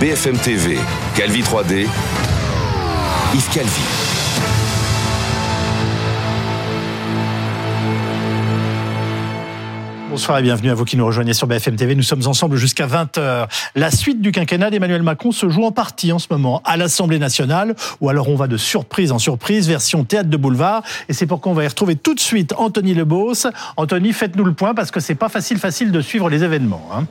BFM TV, Calvi 3D, Yves Calvi. Bonsoir et bienvenue à vous qui nous rejoignez sur BFM TV. Nous sommes ensemble jusqu'à 20h. La suite du quinquennat d'Emmanuel Macron se joue en partie en ce moment à l'Assemblée nationale, ou alors on va de surprise en surprise, version théâtre de boulevard. Et c'est pourquoi on va y retrouver tout de suite Anthony Lebos. Anthony, faites-nous le point parce que c'est pas facile, facile de suivre les événements. Hein.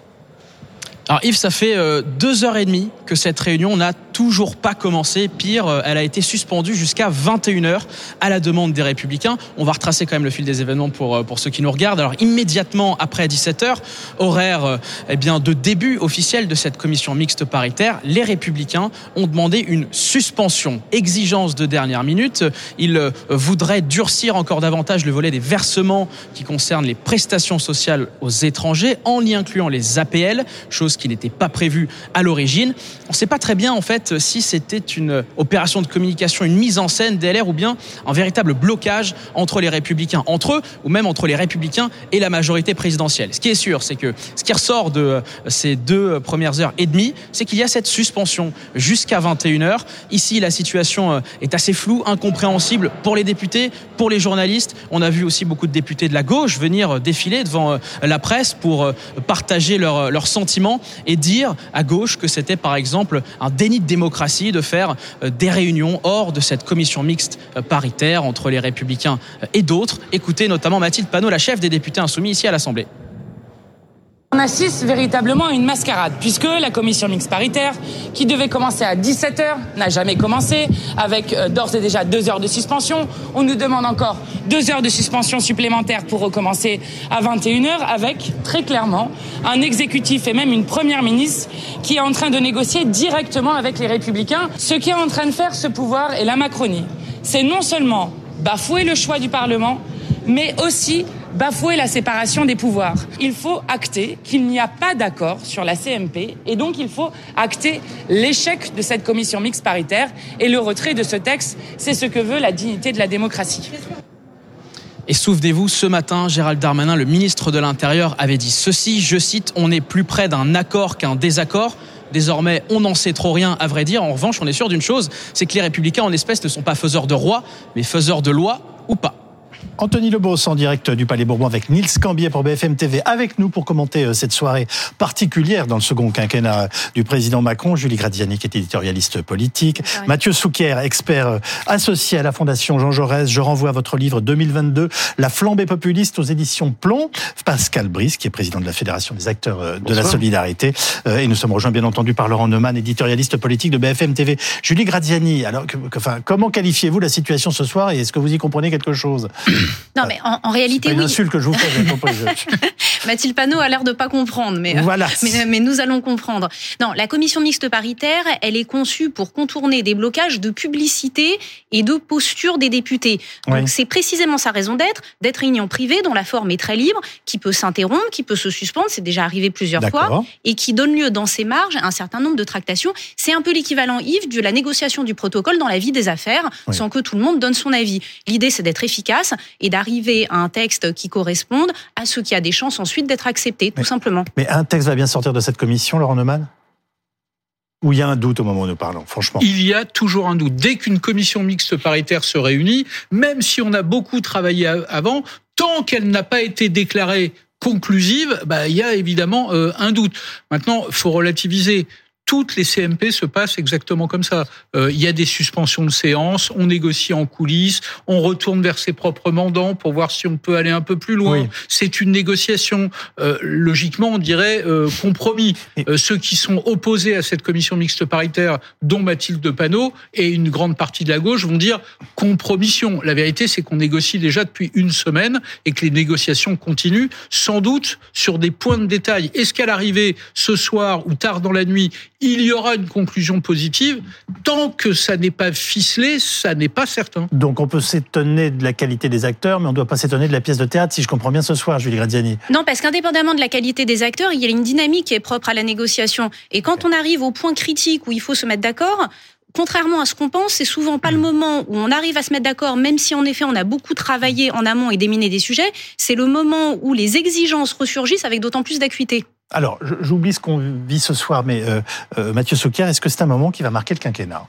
Alors Yves, ça fait euh, deux heures et demie que cette réunion n'a toujours pas commencé. Pire, euh, elle a été suspendue jusqu'à 21h à la demande des Républicains. On va retracer quand même le fil des événements pour, euh, pour ceux qui nous regardent. Alors immédiatement après 17h, horaire eh bien, de début officiel de cette commission mixte paritaire, les Républicains ont demandé une suspension. Exigence de dernière minute. Ils voudraient durcir encore davantage le volet des versements qui concernent les prestations sociales aux étrangers en y incluant les APL, chose qui n'était pas prévu à l'origine. On ne sait pas très bien en fait si c'était une opération de communication, une mise en scène DLR ou bien un véritable blocage entre les républicains, entre eux ou même entre les républicains et la majorité présidentielle. Ce qui est sûr, c'est que ce qui ressort de euh, ces deux euh, premières heures et demie, c'est qu'il y a cette suspension jusqu'à 21h. Ici, la situation euh, est assez floue, incompréhensible pour les députés, pour les journalistes. On a vu aussi beaucoup de députés de la gauche venir défiler devant la presse pour partager leurs sentiments et dire à gauche que c'était par exemple un déni de démocratie de faire euh, des réunions hors de cette commission mixte euh, paritaire entre les républicains euh, et d'autres. Écoutez notamment Mathilde Panot, la chef des députés insoumis ici à l'Assemblée. On assiste véritablement à une mascarade, puisque la commission mixte paritaire, qui devait commencer à 17h, n'a jamais commencé, avec euh, d'ores et déjà deux heures de suspension. On nous demande encore deux heures de suspension supplémentaires pour recommencer à 21h, avec très clairement un exécutif et même une première ministre qui est en train de négocier directement avec les républicains. Ce qui est en train de faire ce pouvoir et la Macronie, c'est non seulement bafouer le choix du Parlement, mais aussi bafouer la séparation des pouvoirs. Il faut acter qu'il n'y a pas d'accord sur la CMP et donc il faut acter l'échec de cette commission mixte paritaire et le retrait de ce texte. C'est ce que veut la dignité de la démocratie. Et souvenez-vous, ce matin, Gérald Darmanin, le ministre de l'Intérieur, avait dit ceci, je cite, on est plus près d'un accord qu'un désaccord. Désormais, on n'en sait trop rien, à vrai dire. En revanche, on est sûr d'une chose, c'est que les républicains, en espèce, ne sont pas faiseurs de roi, mais faiseurs de loi ou pas. Anthony Lebos en direct du Palais Bourbon avec Nils Cambier pour BFM TV avec nous pour commenter euh, cette soirée particulière dans le second quinquennat du président Macron. Julie Gradiani qui est éditorialiste politique. Mathieu Souquier, expert euh, associé à la Fondation Jean Jaurès. Je renvoie à votre livre 2022, La flambée populiste aux éditions Plomb. Pascal Brice qui est président de la Fédération des acteurs euh, de la solidarité. Et nous sommes rejoints bien entendu par Laurent Neumann, éditorialiste politique de BFM TV. Julie Gradiani, alors enfin, comment qualifiez-vous la situation ce soir et est-ce que vous y comprenez quelque chose? Non, mais en, réalité, c'est une insulte que je vous fais, Mathilde Panot a l'air de pas comprendre, mais, voilà. mais, nous allons comprendre. Non, la commission mixte paritaire, elle est conçue pour contourner des blocages de publicité et de posture des députés. Donc c'est précisément sa raison d'être, d'être réunion privée dont la forme est très libre, qui peut s'interrompre, qui peut se suspendre, c'est déjà arrivé plusieurs fois, et qui donne lieu dans ses marges à un certain nombre de tractations. C'est un peu l'équivalent, Yves, de la négociation du protocole dans la vie des affaires, sans que tout le monde donne son avis. L'idée, c'est d'être efficace et d'arriver à un texte qui corresponde à ce qui a des chances ensuite d'être accepté, tout simplement. Mais un texte va bien sortir de cette commission, Laurent Neumann? Ou il y a un doute au moment où nous parlons, franchement? Il y a toujours un doute. Dès qu'une commission mixte paritaire se réunit, même si on a beaucoup travaillé avant, tant qu'elle n'a pas été déclarée conclusive, bah, il y a évidemment euh, un doute. Maintenant, il faut relativiser toutes les CMP se passent exactement comme ça. Euh, il y a des suspensions de séance, on négocie en coulisses, on retourne vers ses propres mandants pour voir si on peut aller un peu plus loin. C'est une négociation. Euh, logiquement, on dirait euh, compromis. ceux qui sont opposés à cette commission mixte paritaire, dont Mathilde Panot et une grande partie de la gauche, vont dire compromission. La vérité, c'est qu'on négocie déjà depuis une semaine et que les négociations continuent, sans doute sur des points de détail. Est-ce qu'à l'arrivée ce soir ou tard dans la nuit, il y aura une conclusion positive. Tant que ça n'est pas ficelé, ça n'est pas certain. Donc on peut s'étonner de la qualité des acteurs, mais on ne doit pas s'étonner de la pièce de théâtre, si je comprends bien ce soir, Julie Gradiani. Non, parce qu'indépendamment de la qualité des acteurs, il y a une dynamique qui est propre à la négociation. Et quand on arrive au point critique où il faut se mettre d'accord, contrairement à ce qu'on pense, c'est souvent pas le moment où on arrive à se mettre d'accord, même si en effet on a beaucoup travaillé en amont et déminé des sujets. C'est le moment où les exigences ressurgissent avec d'autant plus d'acuité. Alors, j'oublie ce qu'on vit ce soir, mais Mathieu Souquier, est-ce que c'est un moment qui va marquer le quinquennat?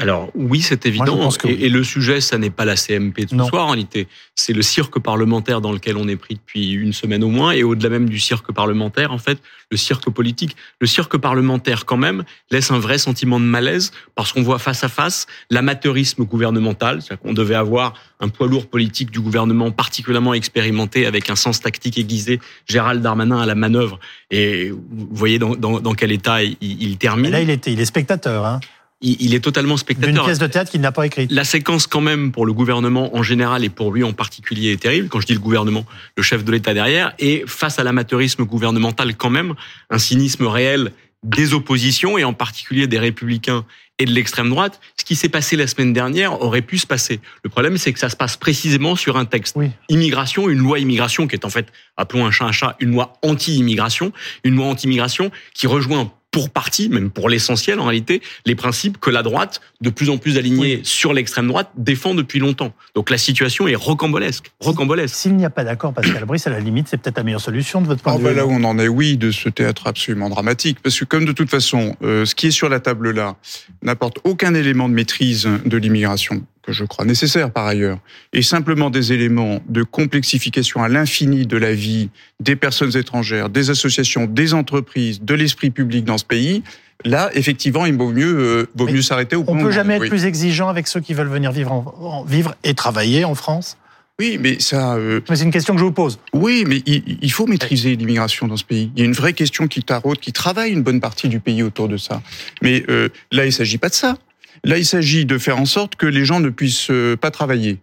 Alors oui, c'est évident. et, le sujet, ça n'est pas la CMP de ce soir en réalité. C'est le cirque parlementaire dans lequel on est pris depuis une semaine au moins, et au-delà même du cirque parlementaire, en fait, le cirque politique. Le cirque parlementaire, quand même, laisse un vrai sentiment de malaise parce qu'on voit face à face l'amateurisme gouvernemental, c'est-à-dire qu'on devait avoir un poids lourd politique du gouvernement particulièrement expérimenté avec un sens tactique aiguisé, Gérald Darmanin à la manœuvre. Et vous voyez dans, dans, quel état il, il termine. là, il était, il est spectateur. Hein il, est totalement spectateur. D'une pièce de théâtre qu'il n'a pas écrite. La séquence, quand même, pour le gouvernement en général et pour lui en particulier, est terrible. Quand je dis le gouvernement, le chef de l'État derrière. Et face à l'amateurisme gouvernemental, quand même, un cynisme réel des oppositions et en particulier des républicains et de l'extrême droite, ce qui s'est passé la semaine dernière aurait pu se passer. Le problème, c'est que ça se passe précisément sur un texte immigration, une loi immigration qui est en fait, appelons un chat un chat, une loi anti-immigration, une loi anti-immigration qui rejoint pour partie, même pour l'essentiel en réalité, les principes que la droite, de plus en plus alignée sur l'extrême droite, défend depuis longtemps. Donc la situation est rocambolesque. rocambolesque. S'il n'y a pas d'accord, Pascal Brice, à la limite, c'est peut-être la meilleure solution de votre point de ah, vue. Bah là où on en est, oui, de ce théâtre absolument dramatique. Parce que comme de toute façon, euh, ce qui est sur la table là n'apporte aucun élément de maîtrise de l'immigration que je crois nécessaire par ailleurs, et simplement des éléments de complexification à l'infini de la vie des personnes étrangères, des associations, des entreprises, de l'esprit public dans ce pays, là, effectivement, il vaut mieux, euh, vaut mieux s'arrêter au On ne peut jamais être plus exigeant avec ceux qui veulent venir vivre, en, vivre et travailler en France? Oui, mais ça. Euh... C'est une question que je vous pose. Oui, mais il, faut maîtriser l'immigration dans ce pays. Il y a une vraie question qui taraude, qui travaille une bonne partie du pays autour de ça. Mais euh, là, il ne s'agit pas de ça. Là, il s'agit de faire en sorte que les gens ne puissent euh, pas travailler,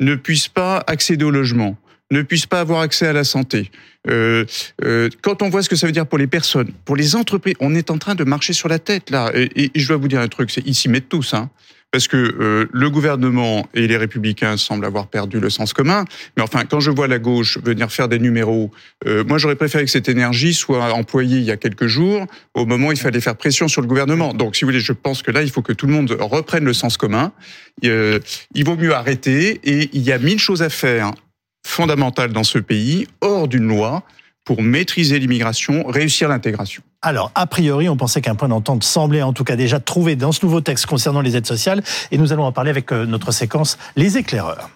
ne puissent pas accéder au logement, ne puissent pas avoir accès à la santé. Euh, euh, quand on voit ce que ça veut dire pour les personnes, pour les entreprises, on est en train de marcher sur la tête là. Et, je dois vous dire un truc, c'est ici mettent tous. Hein parce que euh, le gouvernement et les républicains semblent avoir perdu le sens commun. Mais enfin, quand je vois la gauche venir faire des numéros, euh, moi j'aurais préféré que cette énergie soit employée il y a quelques jours, au moment où il fallait faire pression sur le gouvernement. Donc, si vous voulez, je pense que là, il faut que tout le monde reprenne le sens commun. Euh, il vaut mieux arrêter, et il y a mille choses à faire fondamentales dans ce pays, hors d'une loi, pour maîtriser l'immigration, réussir l'intégration. Alors, a priori, on pensait qu'un point d'entente semblait en tout cas déjà trouvé dans ce nouveau texte concernant les aides sociales, et nous allons en parler avec euh, notre séquence Les éclaireurs.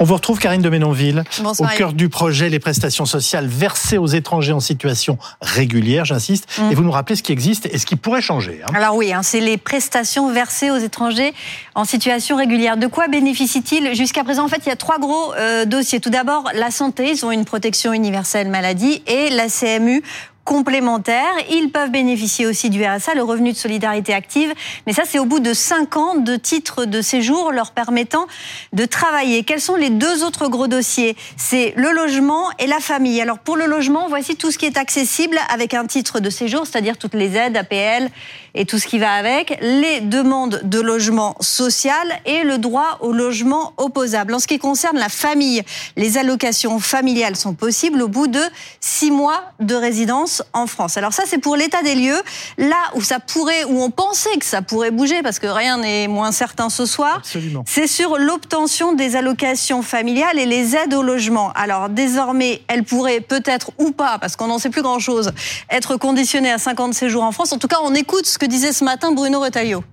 On vous retrouve Karine de Ménonville au cœur du projet les prestations sociales versées aux étrangers en situation régulière, j'insiste, mm. et vous nous rappelez ce qui existe et ce qui pourrait changer. Hein. Alors oui, hein, c'est les prestations versées aux étrangers en situation régulière. De quoi bénéficient-ils? Jusqu'à présent En fait, il y a trois gros euh, dossiers. Tout d'abord, la santé, ils ont une protection universelle maladie, et la CMU complémentaires. Ils peuvent bénéficier aussi du RSA, le revenu de solidarité active. Mais ça, c'est au bout de 5 ans de titre de séjour leur permettant de travailler. Quels sont les deux autres gros dossiers? C'est le logement et la famille. Alors pour le logement, voici tout ce qui est accessible avec un titre de séjour, c'est-à-dire toutes les aides, APL et tout ce qui va avec, les demandes de logement social et le droit au logement opposable. En ce qui concerne la famille, les allocations familiales sont possibles au bout de 6 mois de résidence en France. Alors ça, c'est pour l'état des lieux. Là où ça pourrait, où on pensait que ça pourrait bouger, parce que rien n'est moins certain ce soir, c'est sur l'obtention des allocations familiales et les aides au logement. Alors désormais, elles pourraient peut-être ou pas, parce qu'on n'en sait plus grand-chose, être conditionnées à 50 séjours en France. En tout cas, on écoute ce que disait ce matin Bruno Retailleau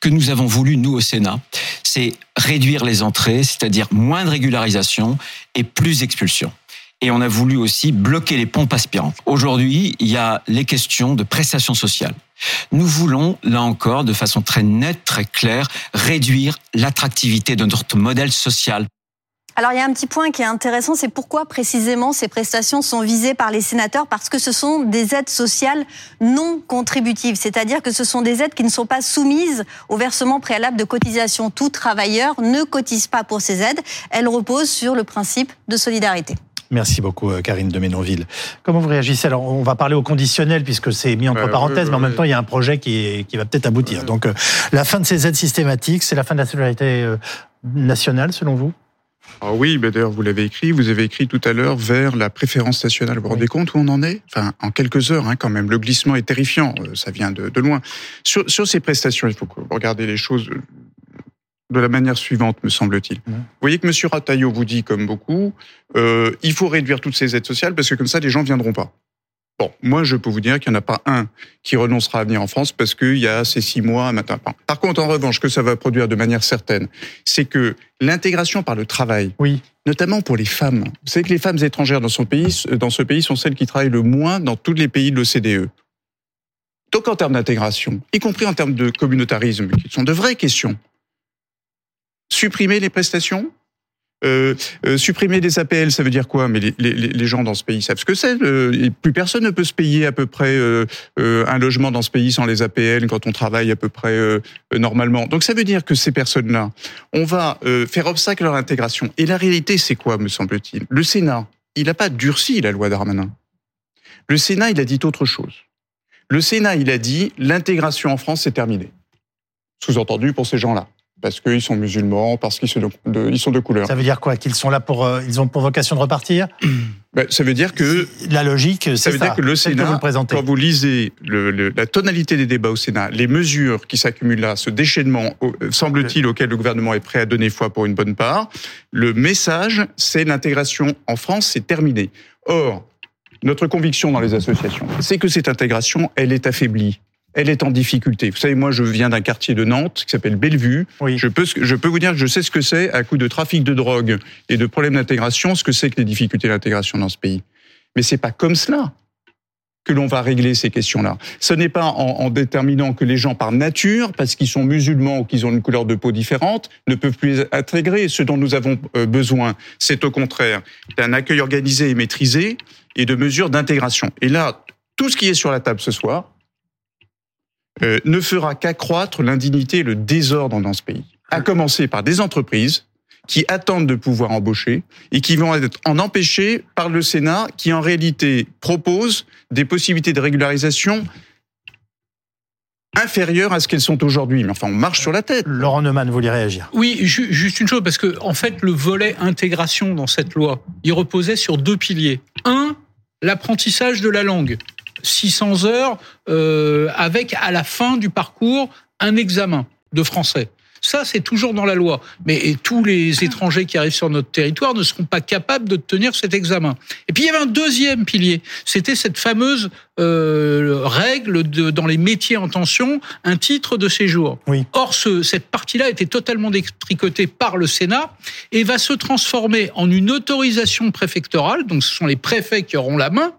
que nous avons voulu, nous, au Sénat, c'est réduire les entrées, c'est-à-dire moins de régularisation et plus d'expulsion et on a voulu aussi bloquer les pompes aspirantes. Aujourd'hui, il y a les questions de prestations sociales. Nous voulons, là encore, de façon très nette, très claire, réduire l'attractivité de notre modèle social. Alors il y a un petit point qui est intéressant, c'est pourquoi précisément ces prestations sont visées par les sénateurs, parce que ce sont des aides sociales non contributives, c'est-à-dire que ce sont des aides qui ne sont pas soumises au versement préalable de cotisation. Tout travailleur ne cotise pas pour ces aides, elles reposent sur le principe de solidarité. Merci beaucoup, euh, Karine de Ménonville. Comment vous réagissez? Alors, on va parler au conditionnel, puisque c'est mis entre parenthèses, mais en même temps, il y a un projet qui, qui va peut-être aboutir. Donc, euh, la fin de ces aides systématiques, c'est la fin de la solidarité euh, nationale, selon vous? Ah oui, ben d'ailleurs, vous l'avez écrit, vous avez écrit tout à l'heure vers la préférence nationale. Vous vous rendez compte où on en est? Enfin, en quelques heures, hein, quand même. Le glissement est terrifiant, ça vient de, de loin. Sur, sur, ces prestations, il faut regarder les choses de la manière suivante, me semble-t-il. Vous voyez que M. Rataillot vous dit, comme beaucoup, euh, il faut réduire toutes ces aides sociales parce que comme ça, les gens ne viendront pas. Bon, moi, je peux vous dire qu'il n'y en a pas un qui renoncera à venir en France parce qu'il y a ces six mois à matin. Par contre, en revanche, ce que ça va produire de manière certaine, c'est que l'intégration par le travail, oui. notamment pour les femmes, vous savez que les femmes étrangères dans, son pays, dans ce pays sont celles qui travaillent le moins dans tous les pays de l'OCDE. Donc en termes d'intégration, y compris en termes de communautarisme, qui sont de vraies questions, supprimer les prestations, euh, euh, supprimer des APL, ça veut dire quoi? Mais les, gens dans ce pays savent ce que c'est. plus personne ne peut se payer à peu près euh, un logement dans ce pays sans les APL quand on travaille à peu près normalement. Donc ça veut dire que ces personnes-là, on va faire obstacle à leur intégration. Et la réalité, c'est quoi, me semble-t-il? Le Sénat, il n'a pas durci la loi Darmanin. Le Sénat, il a dit autre chose. Le Sénat, il a dit l'intégration en France, c'est terminé. Sous-entendu pour ces gens-là parce qu'ils sont musulmans, parce qu'ils sont de, ils sont de couleur. Ça veut dire quoi Qu'ils sont là pour, euh, ils ont pour vocation de repartir? Ben, Ça veut dire que la logique, c'est ça. veut dire que le Sénat, quand vous lisez le, le, la tonalité des débats au Sénat, les mesures qui s'accumulent là, ce déchaînement, euh, semble-t-il, auquel le gouvernement est prêt à donner foi pour une bonne part, le message, c'est l'intégration en France, c'est terminé. Or, notre conviction dans les associations, c'est que cette intégration, elle est affaiblie elle est en difficulté. Vous savez, moi, je viens d'un quartier de Nantes qui s'appelle Bellevue. Oui. Je, peux, je peux vous dire que je sais ce que c'est, à coup de trafic de drogue et de problèmes d'intégration, ce que c'est que les difficultés d'intégration dans ce pays. Mais c'est pas comme cela que l'on va régler ces questions-là. Ce n'est pas en, en, déterminant que les gens, par nature, parce qu'ils sont musulmans ou qu'ils ont une couleur de peau différente, ne peuvent plus intégrer. Ce dont nous avons euh, besoin, c'est au contraire d'un accueil organisé et maîtrisé et de mesures d'intégration. Et là, tout ce qui est sur la table ce soir, euh, ne fera qu'accroître l'indignité et le désordre dans ce pays. À commencer par des entreprises qui attendent de pouvoir embaucher et qui vont être en empêchés par le Sénat qui en réalité propose des possibilités de régularisation inférieures à ce qu'elles sont aujourd'hui. Mais enfin, on marche sur la tête. Laurent Neumann, voulez réagir? Oui, juste une chose, parce que en fait, le volet intégration dans cette loi, il reposait sur deux piliers. Un, l'apprentissage de la langue. 600 heures euh, avec à la fin du parcours un examen de français. Ça, c'est toujours dans la loi. Mais tous les étrangers qui arrivent sur notre territoire ne seront pas capables de tenir cet examen. Et puis, il y avait un deuxième pilier. C'était cette fameuse euh, règle de, dans les métiers en tension, un titre de séjour. Oui. Or, ce, cette partie-là était totalement détricotée par le Sénat et va se transformer en une autorisation préfectorale. Donc, ce sont les préfets qui auront la main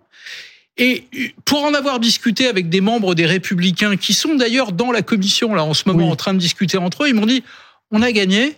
et pour en avoir discuté avec des membres des Républicains qui sont d'ailleurs dans la commission là en ce moment en train de discuter entre eux, ils m'ont dit on a gagné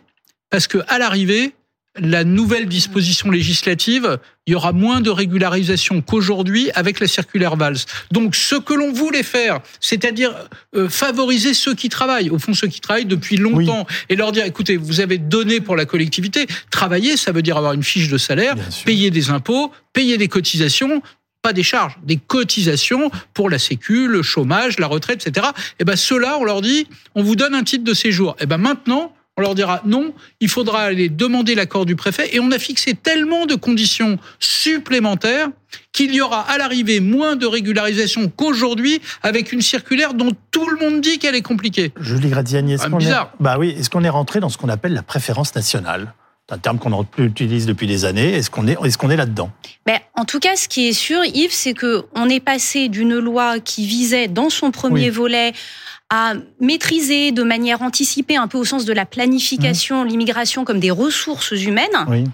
parce que à l'arrivée la nouvelle disposition législative, il y aura moins de régularisation qu'aujourd'hui avec la circulaire Valls. Donc ce que l'on voulait faire, c'est-à-dire euh, favoriser ceux qui travaillent, au fond ceux qui travaillent depuis longtemps, et leur dire, écoutez, vous avez donné pour la collectivité, travailler, ça veut dire avoir une fiche de salaire, payer des impôts, payer des cotisations, pas des charges, des cotisations pour la sécu, le chômage, la retraite, etc. Et eh ben ceux-là, on leur dit, on vous donne un titre de séjour. Et eh ben maintenant, on leur dira non, il faudra aller demander l'accord du préfet et on a fixé tellement de conditions supplémentaires qu'il y aura à l'arrivée moins de régularisation qu'aujourd'hui avec une circulaire dont tout le monde dit qu'elle est compliquée. Julie Gradiani, est-ce ah, qu'on est... Bah oui, est-ce qu'on est rentré dans ce qu'on appelle la préférence nationale? Un terme qu'on utilise depuis des années. Est-ce qu'on est, est, qu'on est là-dedans? Ben, En tout cas, ce qui est sûr, Yves, c'est qu'on est passé d'une loi qui visait, dans son premier volet, à maîtriser de manière anticipée, un peu au sens de la planification, mmh. l'immigration comme des ressources humaines.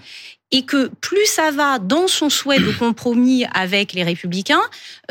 Et que plus ça va dans son souhait de compromis avec les républicains,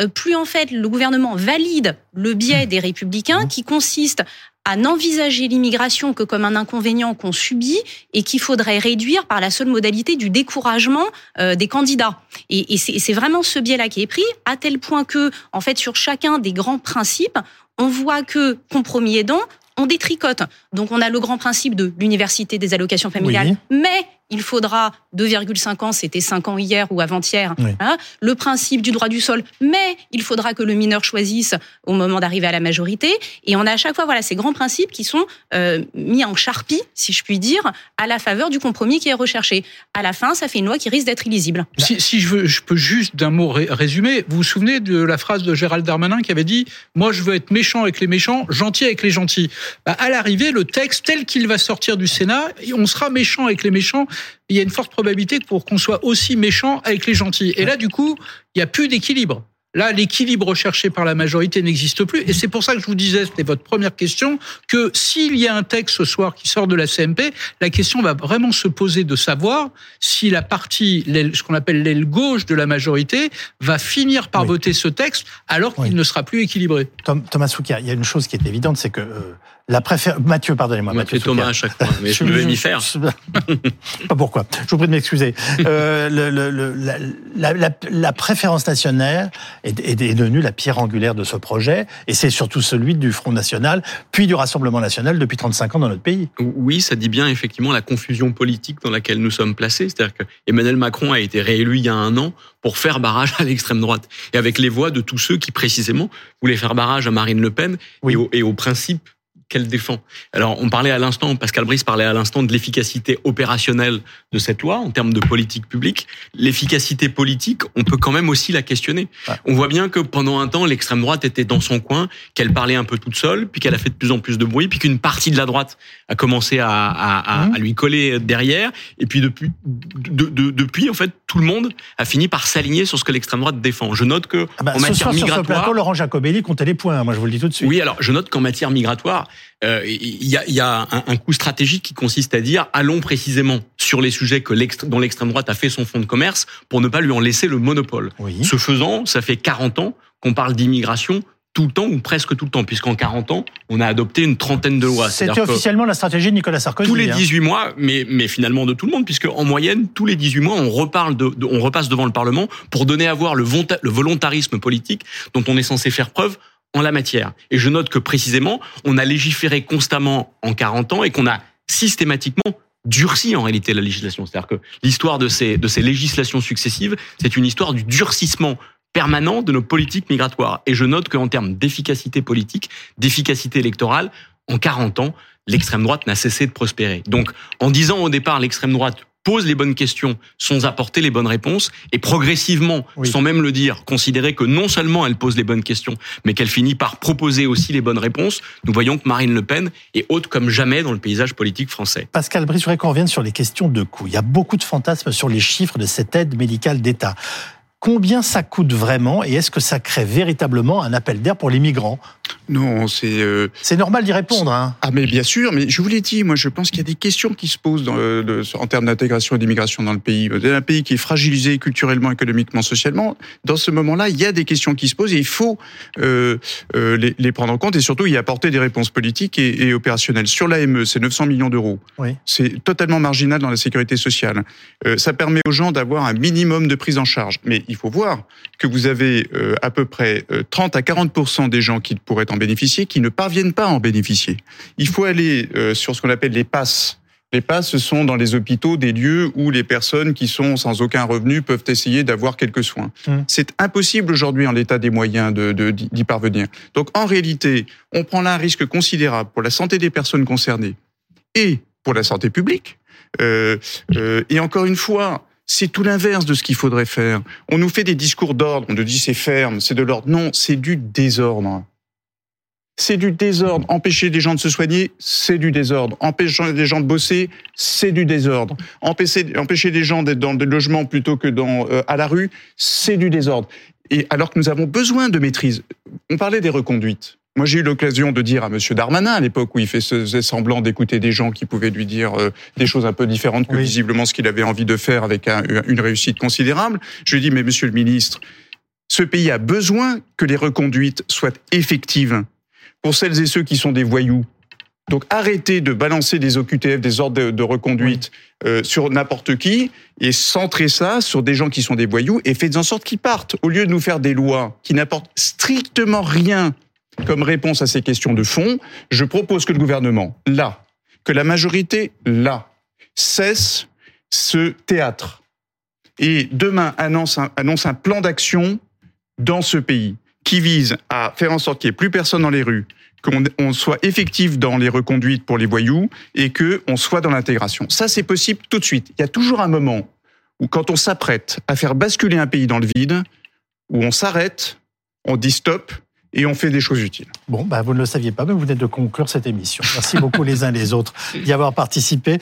euh, plus en fait le gouvernement valide le biais des républicains mmh. qui consiste à n'envisager l'immigration que comme un inconvénient qu'on subit et qu'il faudrait réduire par la seule modalité du découragement euh, des candidats. Et, et c'est vraiment ce biais-là qui est pris, à tel point que, en fait, sur chacun des grands principes, on voit que, compromis aidant, on détricote. Donc on a le grand principe de l'université des allocations familiales, mais il faudra 2,5 ans, c'était 5 ans hier ou avant-hier, hein, le principe du droit du sol, mais il faudra que le mineur choisisse au moment d'arriver à la majorité. Et on a à chaque fois voilà, ces grands principes qui sont euh, mis en charpie, si je puis dire, à la faveur du compromis qui est recherché. À la fin, ça fait une loi qui risque d'être illisible. Si, si, je, veux, je peux juste d'un mot résumer, vous vous souvenez de la phrase de Gérald Darmanin qui avait dit « Moi, je veux être méchant avec les méchants, gentil avec les gentils bah, À l'arrivée, le texte tel qu'il va sortir du Sénat, on sera méchant avec les méchants il y a une forte probabilité pour qu'on soit aussi méchant avec les gentils. Et là, du coup, il n'y a plus d'équilibre. Là, l'équilibre recherché par la majorité n'existe plus. Et c'est pour ça que je vous disais, c'était votre première question, que s'il y a un texte ce soir qui sort de la CMP, la question va vraiment se poser de savoir si la partie, ce qu'on appelle l'aile gauche de la majorité, va finir par voter ce texte alors qu'il ne sera plus équilibré. Thomas Soukia, il y a une chose qui est évidente, c'est que euh, la préférence... Mathieu, pardonnez-moi. Mathieu Thomas à chaque fois, mais je, vais m'y faire. Pas pourquoi. Je vous prie de m'excuser. Euh, le, le, la, la, la, préférence nationale est, est, devenue la pierre angulaire de ce projet, et c'est surtout celui du Front National, puis du Rassemblement National depuis 35 ans dans notre pays. Oui, ça dit bien effectivement la confusion politique dans laquelle nous sommes placés. C'est-à-dire que Emmanuel Macron a été réélu il y a un an pour faire barrage à l'extrême droite, et avec les voix de tous ceux qui précisément voulaient faire barrage à Marine Le Pen et, au, et au principe qu'elle défend. Alors, on parlait à l'instant, Pascal Brice parlait à l'instant de l'efficacité opérationnelle de cette loi en termes de politique publique. L'efficacité politique, on peut quand même aussi la questionner. On voit bien que pendant un temps, l'extrême droite était dans son coin, qu'elle parlait un peu toute seule, puis qu'elle a fait de plus en plus de bruit, puis qu'une partie de la droite a commencé à, à, à, mmh. lui coller derrière, et puis depuis, de, de, depuis, en fait, tout le monde a fini par s'aligner sur ce que l'extrême droite défend. Je note que ah bah, en matière migratoire, sur ce plateau, Laurent Jacobelli comptait les points. Moi, je vous le dis tout de suite. Oui, alors je note qu'en matière migratoire, euh, il y, a, y a un, un, coup stratégique qui consiste à dire allons précisément sur les sujets que dont l'extrême droite a fait son fonds de commerce pour ne pas lui en laisser le monopole. Ce faisant, ça fait 40 ans qu'on parle d'immigration tout le temps ou presque tout le temps, puisqu'en 40 ans, on a adopté une trentaine de lois. C'était officiellement la stratégie de Nicolas Sarkozy. Tous les 18 hein. mois, mais, mais finalement de tout le monde, puisque en moyenne, tous les 18 mois, on reparle de, on repasse devant le Parlement pour donner à voir le, le volontarisme politique dont on est censé faire preuve en la matière. Et je note que précisément, on a légiféré constamment en 40 ans et qu'on a systématiquement durci en réalité la législation. C'est-à-dire que l'histoire de ces, de ces législations successives, c'est une histoire du durcissement permanent de nos politiques migratoires. Et je note qu'en termes d'efficacité politique, d'efficacité électorale, en 40 ans, l'extrême droite n'a cessé de prospérer. Donc, en disant au départ l'extrême droite pose les bonnes questions sans apporter les bonnes réponses et progressivement, sans même le dire, considérer que non seulement elle pose les bonnes questions, mais qu'elle finit par proposer aussi les bonnes réponses, nous voyons que Marine Le Pen est haute comme jamais dans le paysage politique français. Pascal Brice, je voudrais qu'on revienne sur les questions de coûts. Il y a beaucoup de fantasmes sur les chiffres de cette aide médicale d'État. Combien ça coûte vraiment et est-ce que ça crée véritablement un appel d'air pour les migrants? Non, c'est. Euh, c'est normal d'y répondre. Hein. Ah, mais bien sûr, mais je vous l'ai dit, moi je pense qu'il y a des questions qui se posent dans en termes d'intégration et d'immigration dans le pays. Vous un pays qui est fragilisé culturellement, économiquement, socialement. Dans ce moment-là, il y a des questions qui se posent et il faut euh, euh, les, les, prendre en compte et surtout y apporter des réponses politiques et, et opérationnelles. Sur l'AME, c'est 900 millions d'euros. Oui. C'est totalement marginal dans la sécurité sociale. Euh, ça permet aux gens d'avoir un minimum de prise en charge. Mais il faut voir que vous avez euh, à peu près 30 à 40% des gens qui pourraient en bénéficier qui ne parviennent pas à en bénéficier. Il faut aller euh, sur ce qu'on appelle les passes. Les passes, ce sont dans les hôpitaux des lieux où les personnes qui sont sans aucun revenu peuvent essayer d'avoir quelques soins. Mmh. C'est impossible aujourd'hui en l'état des moyens d'y de, d'y parvenir. Donc en réalité, on prend là un risque considérable pour la santé des personnes concernées et pour la santé publique. Euh, euh, et encore une fois, c'est tout l'inverse de ce qu'il faudrait faire. On nous fait des discours d'ordre, on nous dit c'est ferme, c'est de l'ordre. Non, c'est du désordre c'est du désordre. Empêcher des gens de se soigner, c'est du désordre. Empêcher des gens de bosser, c'est du désordre. Empêcher, empêcher des gens d'être dans des logements plutôt que dans, euh, à la rue, c'est du désordre. Et alors que nous avons besoin de maîtrise. On parlait des reconduites. Moi, j'ai eu l'occasion de dire à Monsieur Darmanin, à l'époque où il faisait semblant d'écouter des gens qui pouvaient lui dire euh, des choses un peu différentes que visiblement ce qu'il avait envie de faire avec une réussite considérable. Je lui ai dit, mais Monsieur le Ministre, ce pays a besoin que les reconduites soient effectives pour celles et ceux qui sont des voyous. Donc arrêtez de balancer des OQTF, des ordres de, reconduite euh, sur n'importe qui et centrez ça sur des gens qui sont des voyous et faites en sorte qu'ils partent. Au lieu de nous faire des lois qui n'apportent strictement rien comme réponse à ces questions de fond, je propose que le gouvernement, là, que la majorité, là, cesse ce théâtre et demain annonce un, annonce un plan d'action dans ce pays qui vise à faire en sorte qu'il n'y ait plus personne dans les rues, qu'on soit effectif dans les reconduites pour les voyous et que on soit dans l'intégration. Ça, c'est possible tout de suite. Il y a toujours un moment où, quand on s'apprête à faire basculer un pays dans le vide, où on s'arrête, on dit stop et on fait des choses utiles. Bon, bah, vous ne le saviez pas, mais vous venez de conclure cette émission. Merci beaucoup les uns les autres d'y avoir participé.